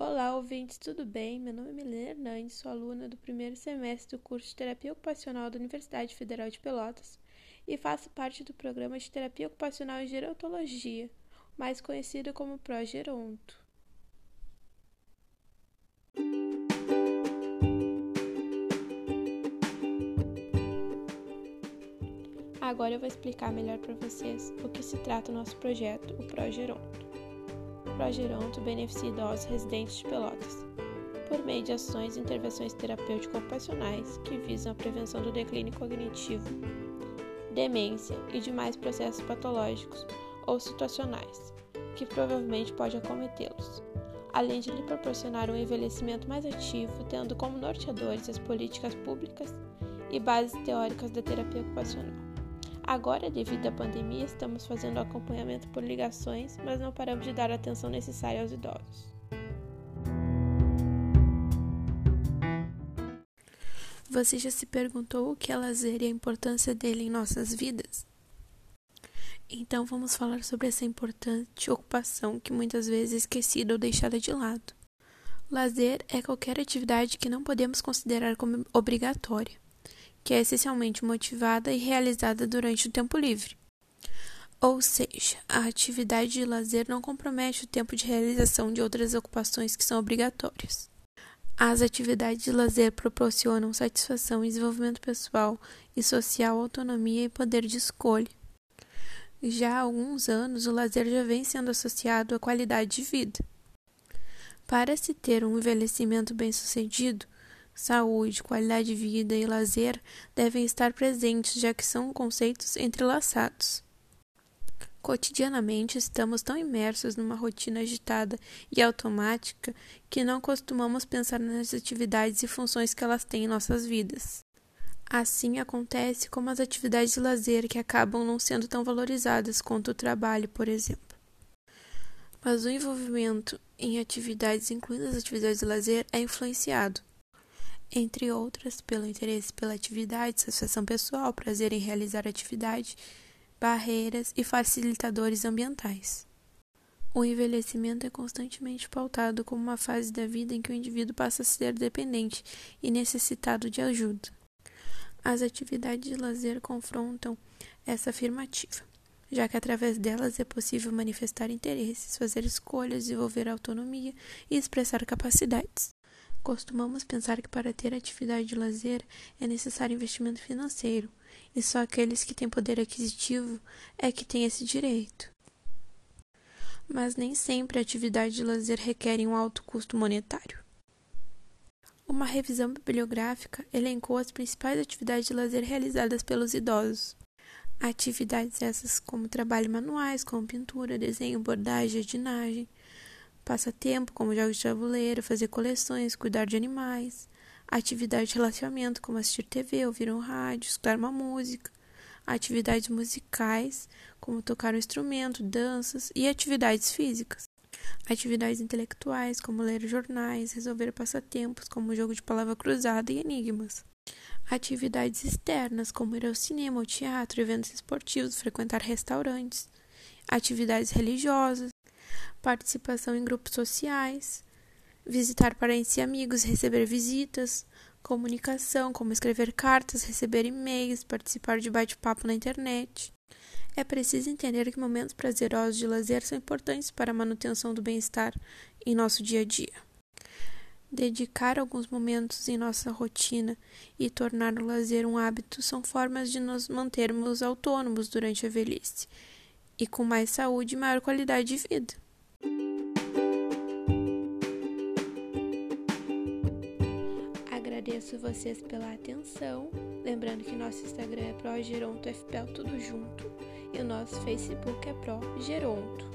Olá, ouvintes, tudo bem? Meu nome é Milena Hernandes, sou aluna do primeiro semestre do curso de Terapia Ocupacional da Universidade Federal de Pelotas e faço parte do programa de Terapia Ocupacional em Gerontologia, mais conhecido como Progeronto. Agora eu vou explicar melhor para vocês o que se trata o nosso projeto, o Progeronto. Progeronto beneficia idosos residentes de Pelotas, por meio de ações e intervenções terapêutico-ocupacionais que visam a prevenção do declínio cognitivo, demência e demais processos patológicos ou situacionais, que provavelmente pode acometê-los, além de lhe proporcionar um envelhecimento mais ativo, tendo como norteadores as políticas públicas e bases teóricas da terapia ocupacional. Agora, devido à pandemia, estamos fazendo acompanhamento por ligações, mas não paramos de dar a atenção necessária aos idosos. Você já se perguntou o que é lazer e a importância dele em nossas vidas? Então vamos falar sobre essa importante ocupação que muitas vezes é esquecida ou deixada de lado. Lazer é qualquer atividade que não podemos considerar como obrigatória que é essencialmente motivada e realizada durante o tempo livre. Ou seja, a atividade de lazer não compromete o tempo de realização de outras ocupações que são obrigatórias. As atividades de lazer proporcionam satisfação desenvolvimento pessoal e social, autonomia e poder de escolha. Já há alguns anos, o lazer já vem sendo associado à qualidade de vida. Para se ter um envelhecimento bem-sucedido, saúde, qualidade de vida e lazer devem estar presentes, já que são conceitos entrelaçados. Cotidianamente estamos tão imersos numa rotina agitada e automática que não costumamos pensar nas atividades e funções que elas têm em nossas vidas. Assim acontece como as atividades de lazer que acabam não sendo tão valorizadas quanto o trabalho, por exemplo. Mas o envolvimento em atividades, incluindo as atividades de lazer, é influenciado entre outras, pelo interesse pela atividade, satisfação pessoal, prazer em realizar atividade, barreiras e facilitadores ambientais. O envelhecimento é constantemente pautado como uma fase da vida em que o indivíduo passa a ser dependente e necessitado de ajuda. As atividades de lazer confrontam essa afirmativa, já que através delas é possível manifestar interesses, fazer escolhas, desenvolver autonomia e expressar capacidades. Costumamos pensar que para ter atividade de lazer é necessário investimento financeiro, e só aqueles que têm poder aquisitivo é que têm esse direito. Mas nem sempre atividade de lazer requer um alto custo monetário. Uma revisão bibliográfica elencou as principais atividades de lazer realizadas pelos idosos. Atividades essas como trabalho manuais, como pintura, desenho, bordagem, jardinagem, passatempo, como jogos de tabuleiro, fazer coleções, cuidar de animais, atividade de relacionamento, como assistir TV, ouvir um rádio, escutar uma música, atividades musicais, como tocar um instrumento, danças e atividades físicas. Atividades intelectuais, como ler jornais, resolver passatempos, como jogo de palavra cruzada e enigmas. Atividades externas, como ir ao cinema, ao teatro, eventos esportivos, frequentar restaurantes. Atividades religiosas, participação em grupos sociais, visitar parentes e amigos, receber visitas, comunicação, como escrever cartas, receber e-mails, participar de bate-papo na internet. É preciso entender que momentos prazerosos de lazer são importantes para a manutenção do bem-estar em nosso dia a dia. Dedicar alguns momentos em nossa rotina e tornar o lazer um hábito são formas de nos mantermos autônomos durante a velhice e com mais saúde e maior qualidade de vida. Agradeço vocês pela atenção. Lembrando que nosso Instagram é ProGerontoFPL tudo junto e o nosso Facebook é ProGeronto.